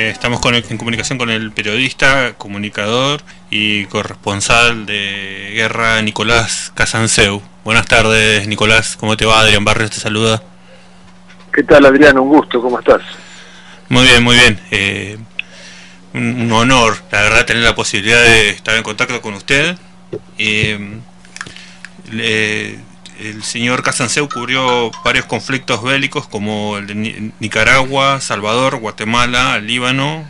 Eh, estamos en comunicación con el periodista, comunicador y corresponsal de guerra Nicolás Casanseu. Buenas tardes, Nicolás. ¿Cómo te va? Adrián Barrios te saluda. ¿Qué tal, Adrián? Un gusto. ¿Cómo estás? Muy bien, muy bien. Eh, un, honor, la verdad, tener la posibilidad de estar en contacto con usted. Eh, el señor Casanseu cubrió varios conflictos bélicos como el de Nicaragua, Salvador, Guatemala, Líbano,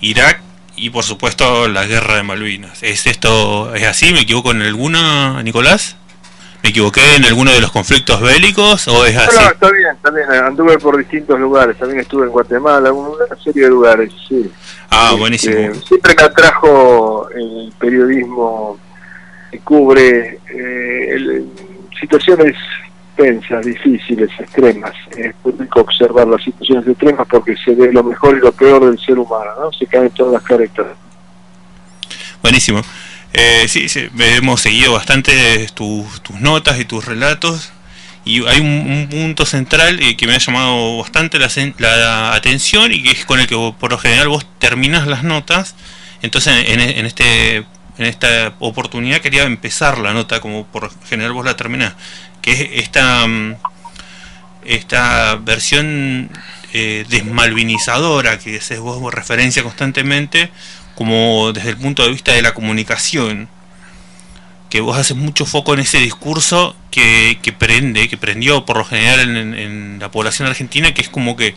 Irak y por supuesto la guerra de Malvinas. ¿Es esto es así? ¿Me equivoco en alguna, Nicolás? ¿Me equivoqué en alguno de los conflictos bélicos o es así? No, está bien, está bien. Anduve por distintos lugares. También estuve en Guatemala, una serie de lugares, sí. Ah, este, buenísimo. siempre me atrajo el periodismo que cubre eh, el, situaciones tensas, difíciles, extremas. Es muy rico observar las situaciones extremas porque se ve lo mejor y lo peor del ser humano, ¿no? Se caen todas las caretas. Buenísimo. Eh, sí, sí, hemos seguido bastante tus, notas y tus relatos y hay un, punto central eh, que me ha llamado bastante la, atención y que es con el que por lo general vos terminas las notas. Entonces en, en este en esta oportunidad quería empezar la nota como por general vos la terminás, que es esta, mm, esta versión eh, desmalvinizadora que vos referencia constantemente, como desde el punto de vista de la comunicación, que vos haces mucho foco en ese discurso que, que prende, que prendió por lo general en, la población argentina, que es como que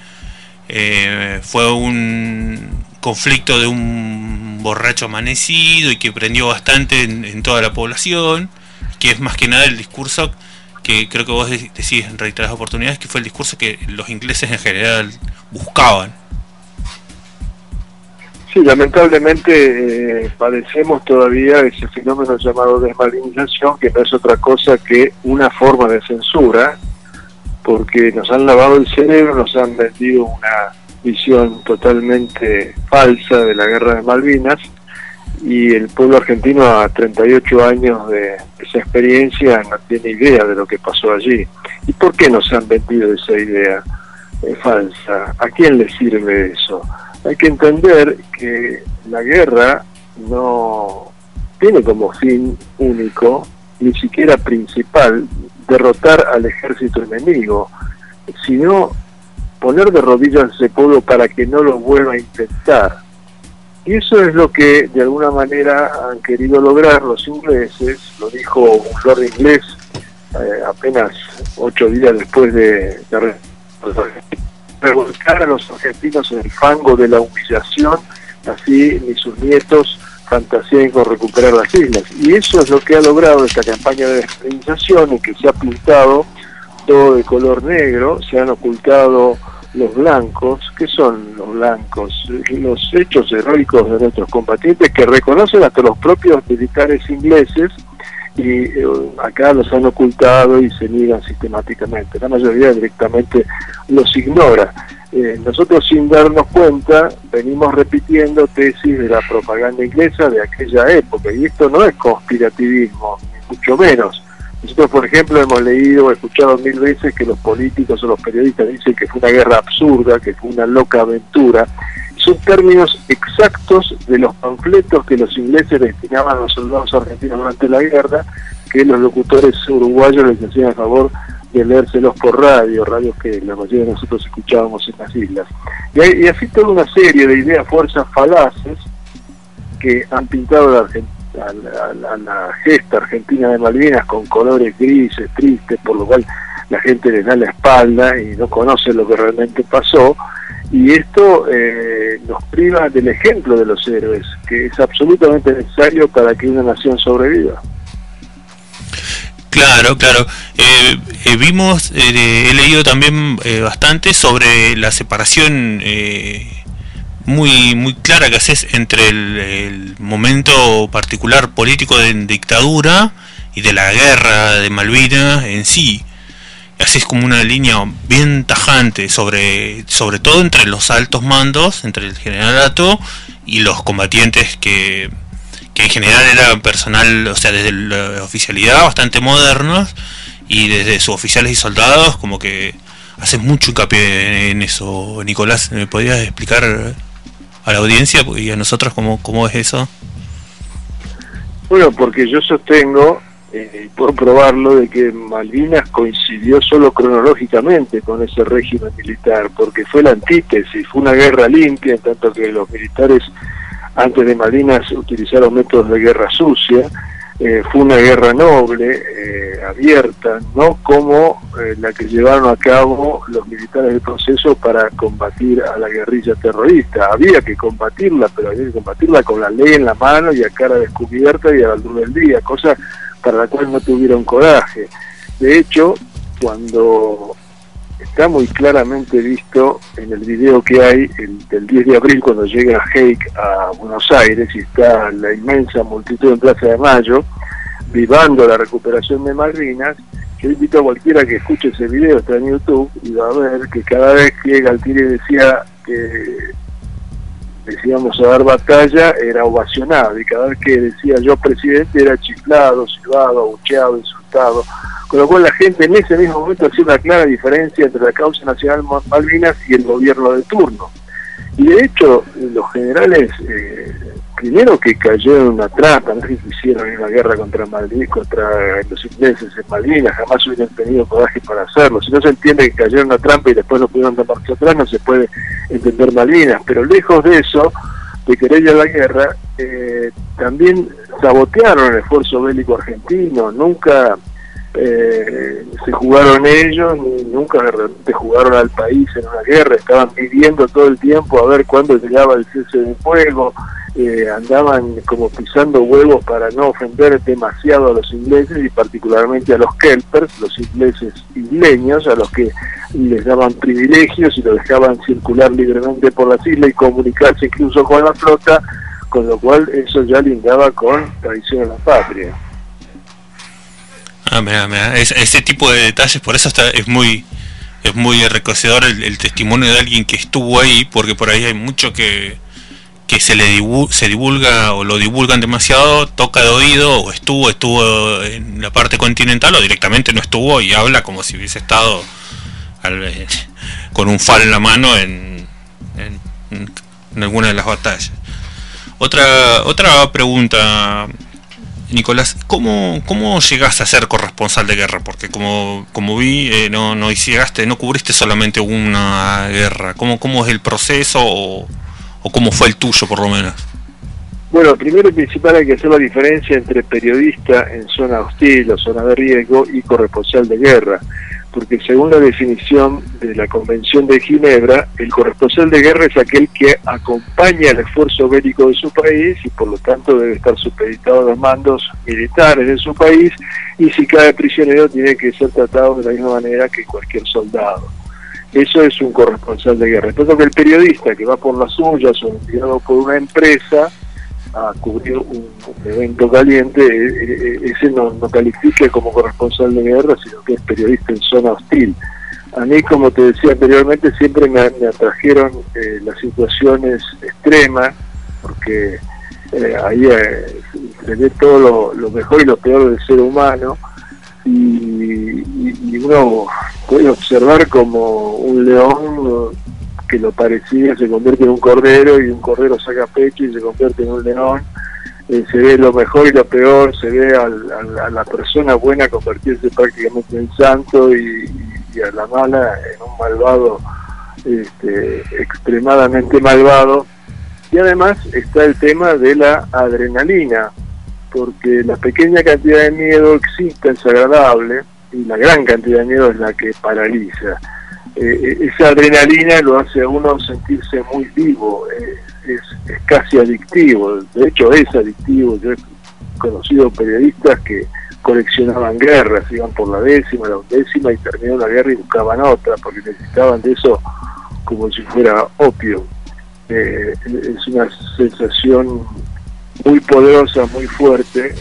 eh, fue un conflicto de un borracho amanecido y que prendió bastante en, toda la población, que es más que nada el discurso que creo que vos decís en reiteradas oportunidades, que fue el discurso que los ingleses en general buscaban. Sí, lamentablemente eh, padecemos todavía ese fenómeno llamado desmalinización, que no es otra cosa que una forma de censura, porque nos han lavado el cerebro, nos han vendido una visión totalmente falsa de la guerra de Malvinas y el pueblo argentino a 38 años de esa experiencia no tiene idea de lo que pasó allí. ¿Y por qué nos han vendido esa idea eh, falsa? ¿A quién le sirve eso? Hay que entender que la guerra no tiene como fin único, ni siquiera principal, derrotar al ejército enemigo, sino poner de rodillas ese pueblo para que no lo vuelva a intentar. Y eso es lo que de alguna manera han querido lograr los ingleses, lo dijo un lord inglés eh, apenas ocho días después de, revolcar a los argentinos en el fango de la humillación, así ni sus nietos fantasían con recuperar las islas. Y eso es lo que ha logrado esta campaña de despenalización en que se ha pintado todo de color negro, se han ocultado los blancos, ¿qué son los blancos? Los hechos heroicos de nuestros combatientes que reconocen hasta los propios militares ingleses y eh, acá los han ocultado y se niegan sistemáticamente. La mayoría directamente los ignora. Eh, nosotros sin darnos cuenta venimos repitiendo tesis de la propaganda inglesa de aquella época y esto no es conspirativismo, ni mucho menos. Nosotros, por ejemplo, hemos leído o escuchado mil veces que los políticos o los periodistas dicen que fue una guerra absurda, que fue una loca aventura. Son términos exactos de los panfletos que los ingleses destinaban a los soldados argentinos durante la guerra, que los locutores uruguayos les hacían a favor de leérselos por radio, radios que la mayoría de nosotros escuchábamos en las islas. Y, y así toda una serie de ideas, fuerzas falaces que han pintado la Argentina a la, gesta argentina de Malvinas con colores grises, tristes, por lo cual la gente les da la espalda y no conoce lo que realmente pasó. Y esto eh, nos priva del ejemplo de los héroes, que es absolutamente necesario para que una nación sobreviva. Claro, claro. Eh, eh, vimos, he leído también bastante sobre la separación muy, muy clara que haces entre el, momento particular político de dictadura y de la guerra de Malvinas en sí. Haces como una línea bien tajante sobre, sobre todo entre los altos mandos, entre el generalato y los combatientes que, que en general eran personal, o sea, desde la oficialidad bastante modernos y desde sus oficiales y soldados como que haces mucho hincapié en eso. Nicolás, ¿me podrías explicar a la audiencia y a nosotros cómo, cómo es eso. Bueno, porque yo sostengo, eh, puedo probarlo, de que Malvinas coincidió solo cronológicamente con ese régimen militar, porque fue la antítesis, fue una guerra limpia, en tanto que los militares antes de Malvinas utilizaron métodos de guerra sucia, eh, fue una guerra noble, eh, abierta, no como eh, la que llevaron a cabo los militares del proceso para combatir a la guerrilla terrorista. Había que combatirla, pero había que combatirla con la ley en la mano y a cara descubierta y a la luz del día, cosa para la cual no tuvieron coraje. De hecho, cuando está muy claramente visto en el video que hay el, del 10 de abril cuando llega Heik a Buenos Aires y está la inmensa multitud en Plaza de Mayo vivando la recuperación de Malvinas, yo invito a cualquiera que escuche ese video, está en YouTube, y va a ver que cada vez que Galtieri decía que decíamos a dar batalla, era ovacionado, y cada vez que decía yo presidente era chiflado, silbado, abucheado, insultado, con lo cual la gente en ese mismo momento hacía una clara diferencia entre la causa nacional Malvinas y el gobierno de turno. Y de hecho, los generales, eh, primero que cayeron en una trampa, no que hicieron una guerra contra Malvinas, contra los ingleses en Malvinas, jamás hubieran tenido coraje para hacerlo. Si no se entiende que cayeron en una trampa y después no pudieron dar marcha atrás, no se puede entender Malvinas. Pero lejos de eso, de querer ir a la guerra, eh, también sabotearon el esfuerzo bélico argentino, nunca eh, se jugaron ellos, ni nunca realmente jugaron al país en una guerra, estaban pidiendo todo el tiempo a ver cuándo llegaba el cese de fuego, eh, andaban como pisando huevos para no ofender demasiado a los ingleses y particularmente a los kelpers, los ingleses isleños, a los que les daban privilegios y los dejaban circular libremente por las islas y comunicarse incluso con la flota, con lo cual eso ya lindaba con traición a la patria. Ah, ese tipo de detalles, por eso es muy es muy enriquecedor el, testimonio de alguien que estuvo ahí, porque por ahí hay mucho que, que se le se divulga o lo divulgan demasiado, toca de oído, o estuvo, estuvo en la parte continental, o directamente no estuvo y habla como si hubiese estado con un fal en la mano en, en, en alguna de las batallas. Otra, otra pregunta, Nicolás, ¿cómo, ¿cómo llegaste a ser corresponsal de guerra? Porque como, como vi, eh, no, no llegaste, no cubriste solamente una guerra. ¿Cómo, cómo es el proceso o, o cómo fue el tuyo por lo menos? Bueno, primero y principal hay que hacer la diferencia entre periodista en zona hostil o zona de riesgo y corresponsal de guerra porque según la definición de la Convención de Ginebra, el corresponsal de guerra es aquel que acompaña el esfuerzo bélico de su país y por lo tanto debe estar supeditado a los mandos militares de su país y si cae prisionero tiene que ser tratado de la misma manera que cualquier soldado. Eso es un corresponsal de guerra. Entonces el periodista que va por las suyas o enviado por una empresa a cubrir un, evento caliente, eh, eh, ese no, no califica como corresponsal de guerra, sino que es periodista en zona hostil. A mí, como te decía anteriormente, siempre me, atrajeron eh, las situaciones extremas, porque ahí se ve todo lo, mejor y lo peor del ser humano, y, y uno puede observar como un león lo parecía se convierte en un cordero y un cordero saca pecho y se convierte en un león. Eh, se ve lo mejor y lo peor, se ve a la persona buena convertirse prácticamente en santo y, a la mala en un malvado este, extremadamente malvado. Y además está el tema de la adrenalina, porque la pequeña cantidad de miedo existe, es agradable, y la gran cantidad de miedo es la que paraliza. Eh, esa adrenalina lo hace a uno sentirse muy vivo, eh, es, casi adictivo, de hecho es adictivo, yo he conocido periodistas que coleccionaban guerras, iban por la décima, la undécima y terminaron la guerra y buscaban otra, porque necesitaban de eso como si fuera opio. Eh, es una sensación muy poderosa, muy fuerte,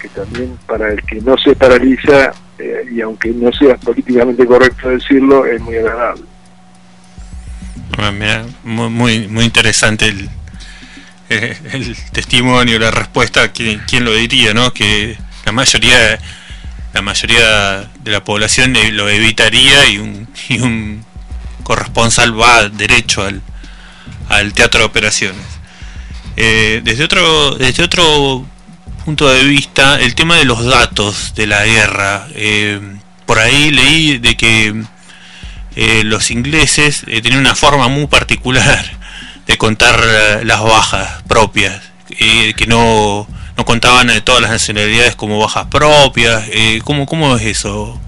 que también para el que no se paraliza eh, y aunque no sea políticamente correcto decirlo, es muy agradable. Ah, muy, muy, interesante el, eh, el testimonio, la respuesta, ¿quién, quién lo diría, no? Que la mayoría la mayoría de la población lo evitaría y un, y un corresponsal va derecho al, al teatro de operaciones. Eh, desde otro desde otro punto de vista, el tema de los datos de la guerra. Eh, por ahí leí de que eh, los ingleses tenían una forma muy particular de contar las bajas propias, que no, no contaban todas las nacionalidades como bajas propias. ¿cómo, ¿Cómo es eso,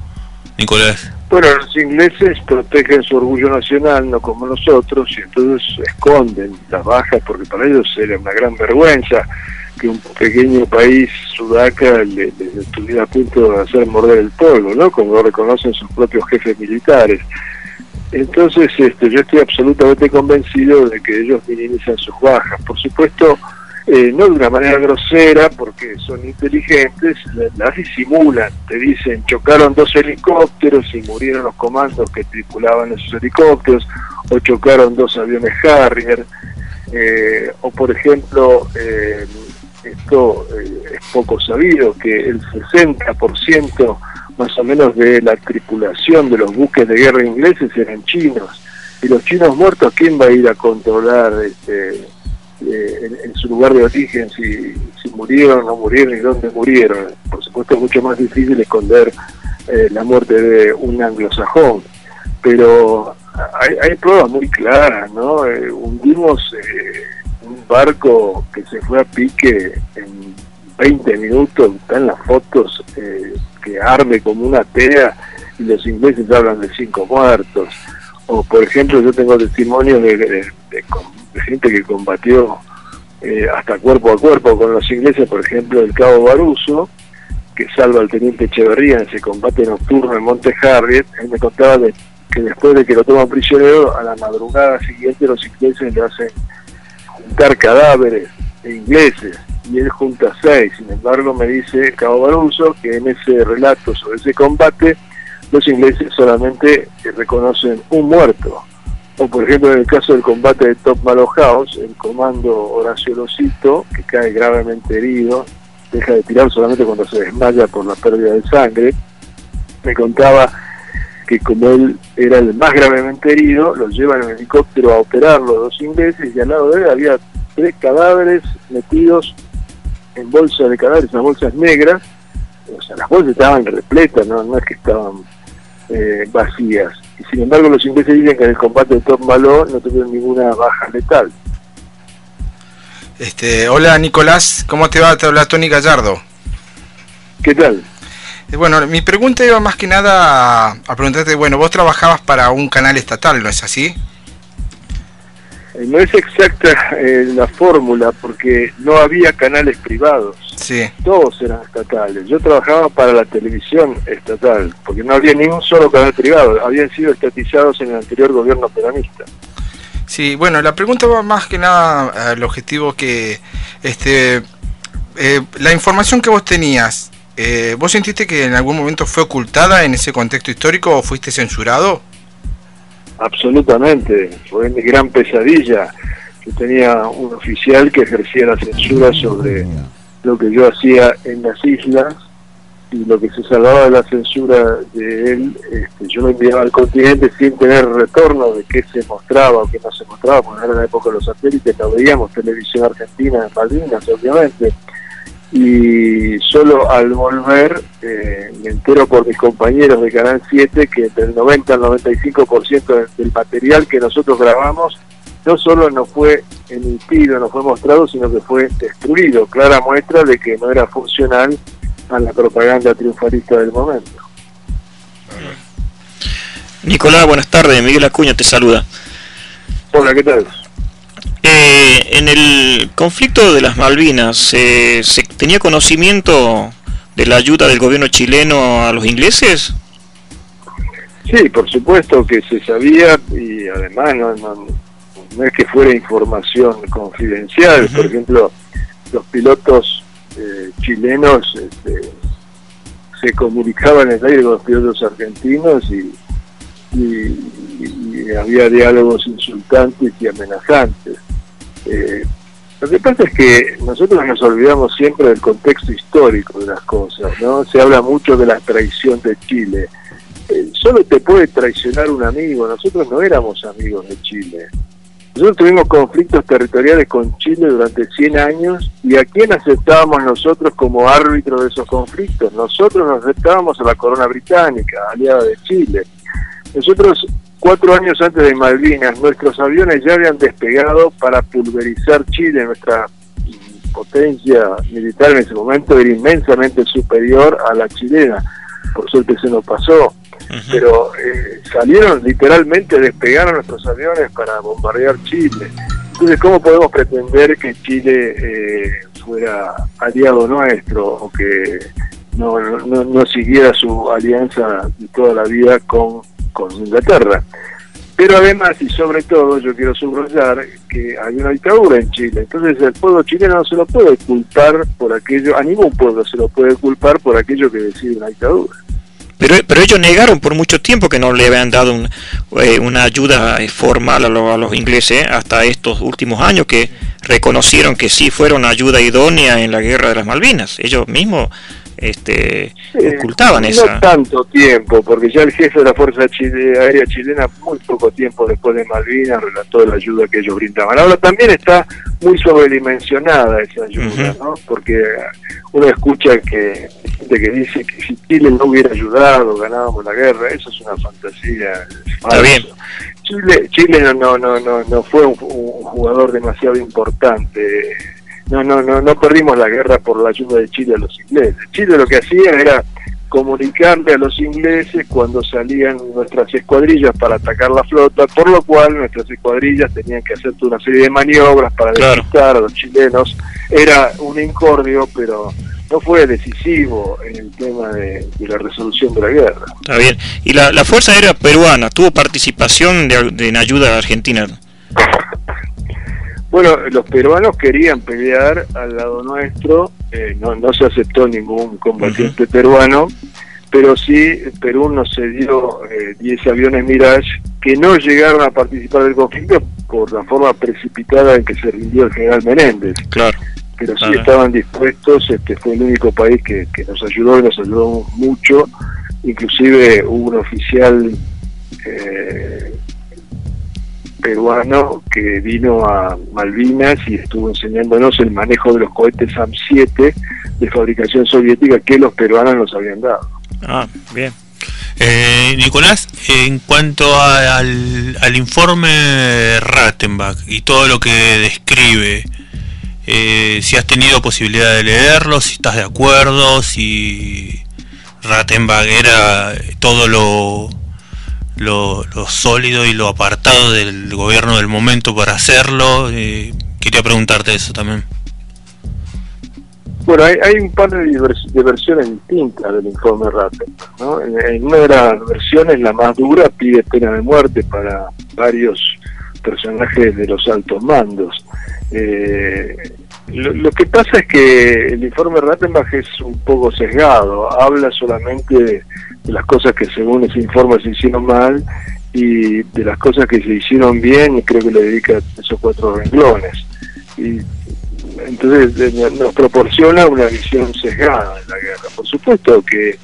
Nicolás? Bueno, los ingleses protegen su orgullo nacional, no como nosotros, y entonces esconden las bajas porque para ellos era una gran vergüenza que un pequeño país, Sudaca, les estuviera a punto de hacer morder el polvo, ¿no? Como lo reconocen sus propios jefes militares. Entonces, este, yo estoy absolutamente convencido de que ellos minimizan sus bajas. Por supuesto, eh, no de una manera grosera, porque son inteligentes, las disimulan, te dicen chocaron dos helicópteros y murieron los comandos que tripulaban esos helicópteros, o chocaron dos aviones Harrier, eh, o por ejemplo, eh, esto es poco sabido, que el 60% más o menos de la tripulación de los buques de guerra ingleses eran chinos, y los chinos muertos, ¿quién va a ir a controlar este, eh, en, su lugar de origen, si, si murieron o no murieron y dónde murieron. Por supuesto es mucho más difícil esconder eh, la muerte de un anglosajón, pero hay, hay pruebas muy claras, ¿no? Eh, hundimos un barco que se fue a pique en 20 minutos, están las fotos que arme como una tea y los ingleses hablan de cinco muertos. O por ejemplo yo tengo testimonios de, gente que combatió eh, hasta cuerpo a cuerpo con los ingleses, por ejemplo, el cabo Baruso, que salva al teniente Echeverría en ese combate nocturno en Monte Harriet, él me contaba que después de que lo toman prisionero, a la madrugada siguiente los ingleses le hacen juntar cadáveres de ingleses, y él junta seis, sin embargo me dice Cabo Baruso que en ese relato sobre ese combate, los ingleses solamente reconocen un muerto, o por ejemplo en el caso del combate de Top Malo House, el comando Horacio Losito, que cae gravemente herido, deja de tirar solamente cuando se desmaya por la pérdida de sangre, me contaba que como él era el más gravemente herido, lo llevan en helicóptero a operarlo los ingleses y al lado de él había tres cadáveres metidos en bolsas de cadáveres, unas bolsas negras, o sea, las bolsas estaban repletas, no, no es que estaban eh, vacías sin embargo los ingleses dicen que en el combate de Top Malo no tuvieron ninguna baja letal. Este, hola Nicolás, ¿cómo te va? Te habla Tony Gallardo. ¿Qué tal? Bueno, mi pregunta iba más que nada a, preguntarte, bueno, vos trabajabas para un canal estatal, ¿no es así? Eh, no es exacta eh, la fórmula porque no había canales privados. Sí. Todos eran estatales. Yo trabajaba para la televisión estatal porque no había ni un solo canal privado. Habían sido estatizados en el anterior gobierno peronista. Sí, bueno, la pregunta va más que nada al objetivo que este eh, la información que vos tenías, ¿vos sentiste que en algún momento fue ocultada en ese contexto histórico o fuiste censurado? Absolutamente, fue mi gran pesadilla. Yo tenía un oficial que ejercía la censura sobre lo que yo hacía en las islas y lo que se salvaba de la censura de él, este, yo lo enviaba al continente sin tener retorno de qué se mostraba o qué no se mostraba, porque era la época de los satélites, no veíamos televisión argentina en Malvinas, obviamente y solo al volver eh, me entero por mis compañeros de Canal 7 que del 90 al 95% del material que nosotros grabamos no solo no fue emitido, no fue mostrado, sino que fue destruido, clara muestra de que no era funcional a la propaganda triunfalista del momento. Nicolás, buenas tardes, Miguel Acuña te saluda. Hola, ¿qué tal? Eh, en el conflicto de las Malvinas, eh, ¿se tenía conocimiento de la ayuda del gobierno chileno a los ingleses? Sí, por supuesto que se sabía y además no, no, es que fuera información confidencial. Por ejemplo, los pilotos eh, chilenos este, se comunicaban en el aire con los pilotos argentinos y, y había diálogos insultantes y amenazantes. Eh, lo que pasa es que nosotros nos olvidamos siempre del contexto histórico de las cosas, ¿no? Se habla mucho de la traición de Chile. Eh, solo te puede traicionar un amigo, nosotros no éramos amigos de Chile. Nosotros tuvimos conflictos territoriales con Chile durante 100 años y a quién aceptábamos nosotros como árbitro de esos conflictos. Nosotros nos aceptábamos a la corona británica, aliada de Chile. Nosotros, cuatro años antes de Malvinas, nuestros aviones ya habían despegado para pulverizar Chile. Nuestra potencia militar en ese momento era inmensamente superior a la chilena. Por suerte se nos pasó pero eh, salieron literalmente, despegaron nuestros aviones para bombardear Chile. Entonces, ¿cómo podemos pretender que Chile eh, fuera aliado nuestro o que no, no, no, siguiera su alianza de toda la vida con, con Inglaterra? Pero además y sobre todo yo quiero subrayar que hay una dictadura en Chile, entonces el pueblo chileno no se lo puede culpar por aquello, a ningún pueblo se lo puede culpar por aquello que decide una dictadura. Pero, pero ellos negaron por mucho tiempo que no le habían dado eh, una ayuda eh, formal a, a, los ingleses hasta estos últimos años que reconocieron que sí fueron ayuda idónea en la guerra de las Malvinas. Ellos mismos este, ocultaban esa. No tanto tiempo, porque ya el jefe de la Fuerza Aérea Chilena, muy poco tiempo después de Malvinas, relató la ayuda que ellos brindaban. Ahora también está muy sobredimensionada esa ayuda, ¿no? Porque uno escucha que gente que dice que si Chile no hubiera ayudado, ganábamos la guerra, eso es una fantasía. Está bien. Chile, Chile no, no, no, no fue un jugador demasiado importante no, no, no, no perdimos la guerra por la ayuda de Chile a los ingleses. Chile lo que hacía era comunicarle a los ingleses cuando salían nuestras escuadrillas para atacar la flota, por lo cual nuestras escuadrillas tenían que hacer una serie de maniobras para despistar a los chilenos. Era un incordio, pero no fue decisivo en el tema de, la resolución de la guerra. Está bien. ¿Y la, la Fuerza Aérea Peruana tuvo participación de, de en ayuda a Argentina? Bueno, los peruanos querían pelear al lado nuestro, eh, no, no se aceptó ningún combatiente peruano, pero sí Perú nos cedió 10 eh, aviones Mirage que no llegaron a participar del conflicto por la forma precipitada en que se rindió el general Menéndez. Claro. Pero sí estaban dispuestos, este fue el único país que, que nos ayudó y nos ayudó mucho, inclusive hubo un oficial eh, peruano que vino a Malvinas y estuvo enseñándonos el manejo de los cohetes SAM-7 de fabricación soviética que los peruanos nos habían dado. Ah, bien. Eh, Nicolás, en cuanto al, al, informe Rattenbach y todo lo que describe, eh, si has tenido posibilidad de leerlo, si estás de acuerdo, si Rattenbach era todo lo lo, sólido y lo apartado del gobierno del momento para hacerlo. Eh, quería preguntarte eso también. Bueno, hay, hay un par de, versiones distintas del informe Ratten. ¿no? En, una de las versiones, la más dura, pide pena de muerte para varios personajes de los altos mandos. Eh, lo, que pasa es que el informe Rattenbach es un poco sesgado, habla solamente de, las cosas que según ese informe se hicieron mal y de las cosas que se hicieron bien, creo que le dedica esos cuatro renglones. Y entonces nos proporciona una visión sesgada de la guerra. Por supuesto que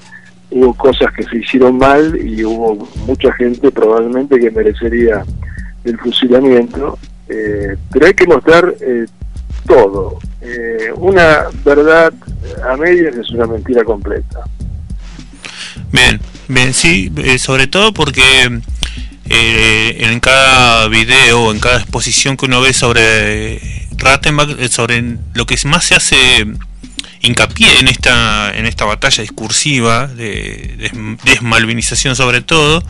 hubo cosas que se hicieron mal y hubo mucha gente probablemente que merecería el fusilamiento, eh, pero hay que mostrar eh, todo. Eh, una verdad a medias es una mentira completa. Bien, bien, sí, eh, sobre todo porque eh, en cada video, en cada exposición que uno ve sobre Rattenbach, eh, sobre lo que más se hace hincapié en esta en esta batalla discursiva de, desmalvinización sobre todo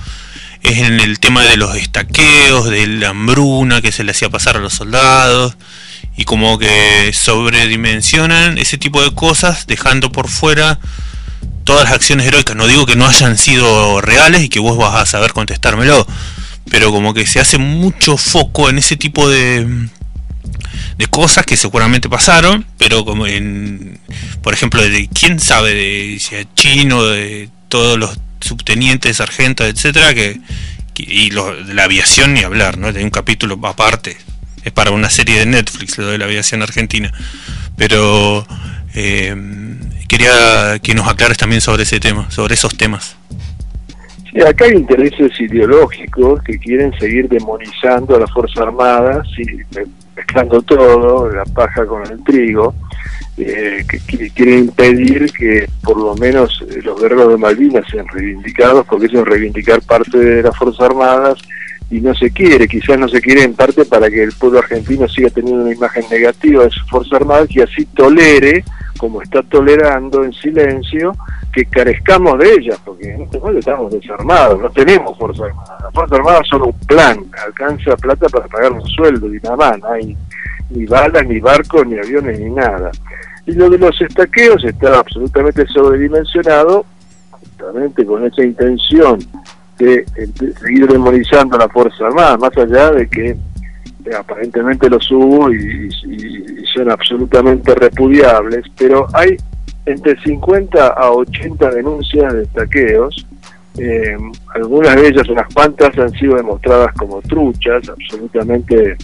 es en el tema de los estaqueos, de la hambruna que se le hacía pasar a los soldados y como que sobredimensionan ese tipo de cosas dejando por fuera todas las acciones heroicas. No digo que no hayan sido reales y que vos vas a saber contestármelo, pero como que se hace mucho foco en ese tipo de, de cosas que seguramente pasaron, pero como en, por ejemplo, de quién sabe de chino, de todos los subtenientes, sargentos, etcétera, que, y la aviación ni hablar, ¿no? Hay un capítulo aparte, para una serie de Netflix lo de la aviación argentina, pero eh, quería que nos aclares también sobre ese tema, sobre esos temas. Sí, acá hay intereses ideológicos que quieren seguir demonizando a las Fuerzas Armadas y mezclando todo, la paja con el trigo, eh, que, quieren impedir que por lo menos eh, los guerreros de Malvinas sean reivindicados, porque eso es reivindicar parte de las Fuerzas Armadas y no se quiere, quizás no se quiere en parte para que el pueblo argentino siga teniendo una imagen negativa de sus Fuerzas Armadas y así tolere, como está tolerando en silencio, que carezcamos de ellas, porque en este momento estamos desarmados, no tenemos Fuerzas Armadas. Las Fuerzas Armadas son un plan, alcanza plata para pagar un sueldo y nada más, hay ni balas, ni barcos, ni aviones, ni nada. Y lo de los estaqueos está absolutamente sobredimensionado, justamente con esa intención de, seguir demonizando la Fuerza Armada, más allá de que eh, aparentemente los hubo y, son absolutamente repudiables, pero hay entre 50 a 80 denuncias de estaqueos, eh, algunas de ellas, unas cuantas, han sido demostradas como truchas, absolutamente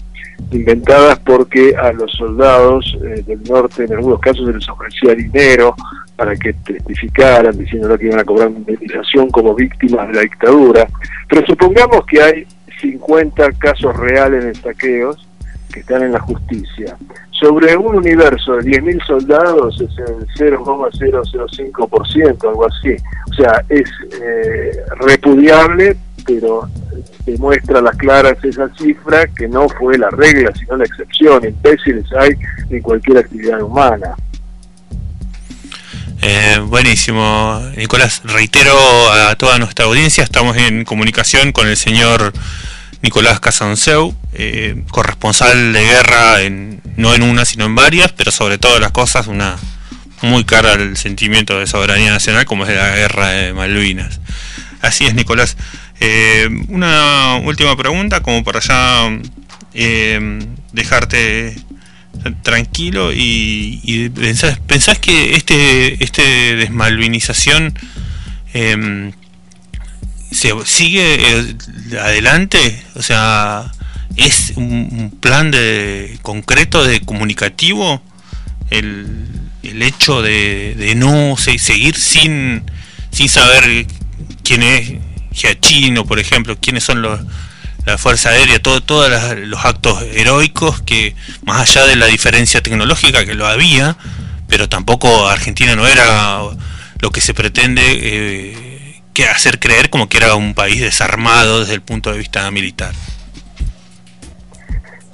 inventadas porque a los soldados eh, del norte en algunos casos se les ofrecía dinero para que testificaran diciendo que iban a cobrar una indemnización como víctimas de la dictadura. Pero supongamos que hay 50 casos reales de saqueos que están en la justicia. Sobre un universo de 10.000 soldados es el 0,005%, algo así. O sea, es eh, repudiable, pero demuestra a las claras esa cifra que no fue la regla, sino la excepción. Imbéciles hay en cualquier actividad humana. Eh, buenísimo, Nicolás. Reitero a toda nuestra audiencia, estamos en comunicación con el señor Nicolás Casanseu, eh, corresponsal de guerra, en, no en una, sino en varias, pero sobre todas las cosas una muy cara al sentimiento de soberanía nacional como es la guerra de Malvinas. Así es, Nicolás. Eh, una última pregunta, como para ya eh, dejarte tranquilo y, pensás, que este, este desmalvinización em, se sigue eh, adelante, o sea, es un, plan de concreto de comunicativo el, el hecho de, de no seguir sin, sin saber quién es Giachino, por ejemplo, quiénes son los, la Fuerza Aérea, todo, todos los actos heroicos que, más allá de la diferencia tecnológica que lo había, pero tampoco Argentina no era lo que se pretende eh, que hacer creer como que era un país desarmado desde el punto de vista militar.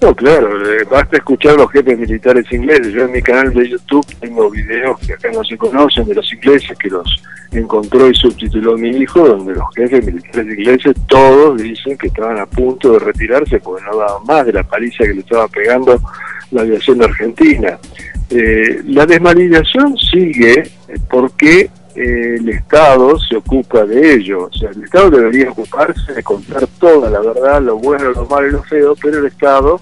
No, claro, eh, basta escuchar a los jefes militares ingleses. Yo en mi canal de YouTube tengo videos que acá no se conocen de los ingleses que los encontró y subtituló mi hijo, donde los jefes militares ingleses todos dicen que estaban a punto de retirarse porque no daban más de la paliza que le estaba pegando la aviación argentina. Eh, la desmalización sigue porque el Estado se ocupa de ello. O sea, el Estado debería ocuparse de contar toda la verdad, lo bueno, lo malo y lo feo, pero el Estado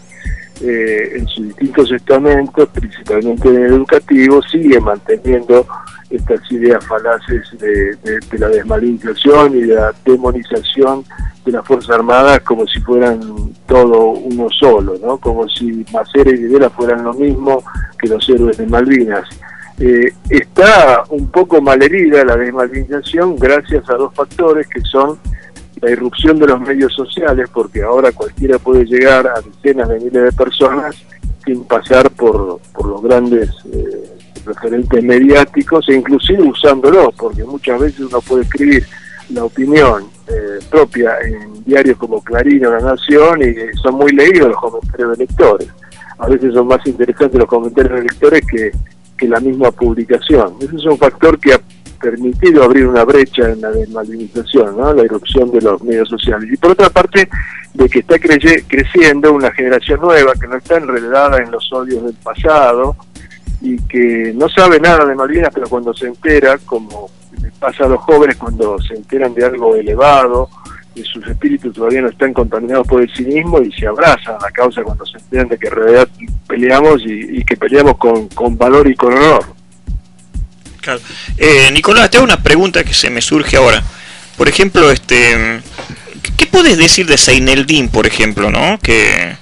eh, en sus distintos estamentos, principalmente en el educativo, sigue manteniendo estas ideas falaces de, la desmalinización y de la demonización de las Fuerzas Armadas como si fueran todo uno solo, ¿no? como si Macera y Videla fueran lo mismo que los héroes de Malvinas. Eh, está un poco malherida la desmalinización gracias a dos factores que son la irrupción de los medios sociales, porque ahora cualquiera puede llegar a decenas de miles de personas sin pasar por, por los grandes eh, referentes mediáticos e inclusive usándolos, porque muchas veces uno puede escribir la opinión eh, propia en diarios como Clarín o La Nación y son muy leídos los comentarios de lectores. A veces son más interesantes los comentarios de lectores que, que la misma publicación. Ese es un factor que ha permitido abrir una brecha en la desmalinización, ¿no? la irrupción de los medios sociales. Y por otra parte, de que está creciendo una generación nueva que no está enredada en los odios del pasado y que no sabe nada de Malvinas, pero cuando se entera, como pasa a los jóvenes cuando se enteran de algo elevado, y sus espíritus todavía no están contaminados por el cinismo y se abrazan a la causa cuando se enteran de que en realidad peleamos y, que peleamos con, con valor y con honor. Eh, Nicolás, te hago una pregunta que se me surge ahora. Por ejemplo, este, ¿qué puedes decir de Seineldin, por ejemplo, no? Que,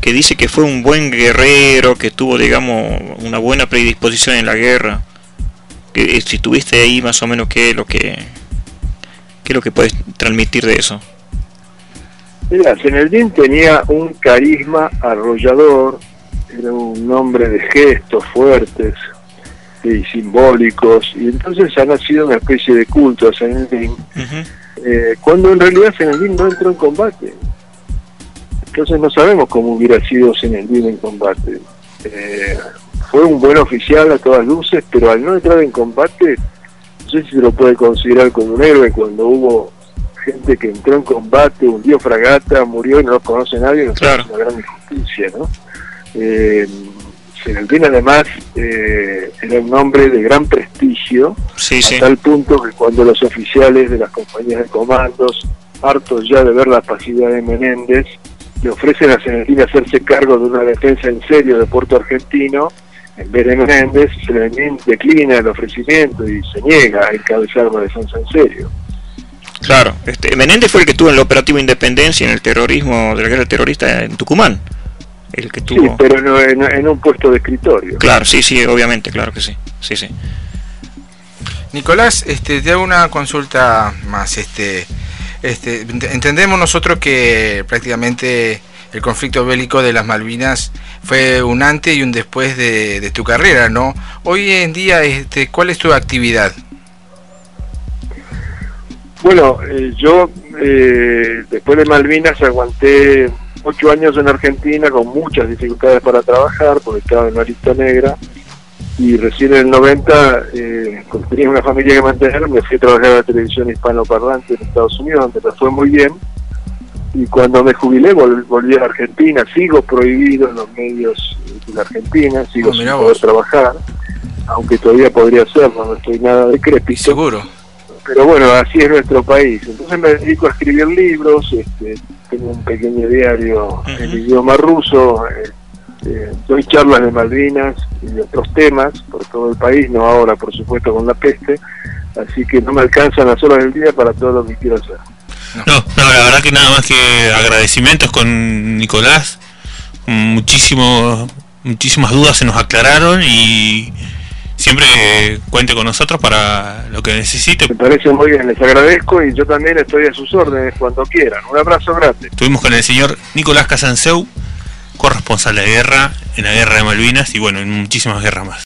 que dice que fue un buen guerrero, que tuvo, digamos, una buena predisposición en la guerra. Que eh, si tuviste ahí más o menos qué lo que ¿Qué es lo que puedes transmitir de eso? Mira, Zeneldín tenía un carisma arrollador, era un hombre de gestos fuertes y simbólicos, y entonces ha nacido una especie de culto a Zeneldín, eh, cuando en realidad Zeneldín no entró en combate. Entonces no sabemos cómo hubiera sido Zenendín en combate. Eh, fue un buen oficial a todas luces, pero al no entrar en combate, sé si se lo puede considerar como un héroe cuando hubo gente que entró en combate, hundió fragata, murió y no lo conoce nadie, no claro. es una gran injusticia, ¿no? Eh, además eh, era un hombre de gran prestigio, a tal punto que cuando los oficiales de las compañías de comandos, hartos ya de ver la pasividad de Menéndez, le ofrecen a Senelín hacerse cargo de una defensa en serio de Puerto Argentino, en vez de Menéndez, declina el ofrecimiento y se niega a encabezar una defensa en serio. Claro, este, Menéndez fue el que tuvo en el operativo Independencia en el terrorismo de la guerra terrorista en Tucumán. El que tuvo... Sí, pero en, un puesto de escritorio. Claro, sí, sí, obviamente, claro que sí. Sí, sí. Nicolás, este, te hago una consulta más. Este, este, entendemos nosotros que prácticamente el conflicto bélico de las Malvinas fue un antes y un después de, tu carrera, ¿no? Hoy en día, este, ¿cuál es tu actividad? Bueno, eh, yo eh, después de Malvinas aguanté ocho años en Argentina con muchas dificultades para trabajar porque estaba en una lista negra y recién en el 90, eh, tenía una familia que mantener, me fui a trabajar a la televisión hispanoparlante en Estados Unidos, donde me fue muy bien. Y cuando me jubilé, volví a Argentina. Sigo prohibido en los medios de la Argentina, sigo sin poder trabajar, aunque todavía podría hacerlo, no estoy nada decrépito. Seguro. Pero bueno, así es nuestro país. Entonces me dedico a escribir libros, este, tengo un pequeño diario en idioma ruso. Eh, eh, doy charlas de Malvinas y de otros temas por todo el país, no ahora por supuesto con la peste, así que no me alcanzan las horas del día para todo lo que quiero hacer. No, no, la verdad que nada más que agradecimientos con Nicolás, muchísimo, muchísimas dudas se nos aclararon y siempre cuente con nosotros para lo que necesite. Me parece muy bien, les agradezco y yo también estoy a sus órdenes cuando quieran. Un abrazo grande. Estuvimos con el señor Nicolás Casanseu corresponsal de guerra en la guerra de Malvinas y bueno, en muchísimas guerras más.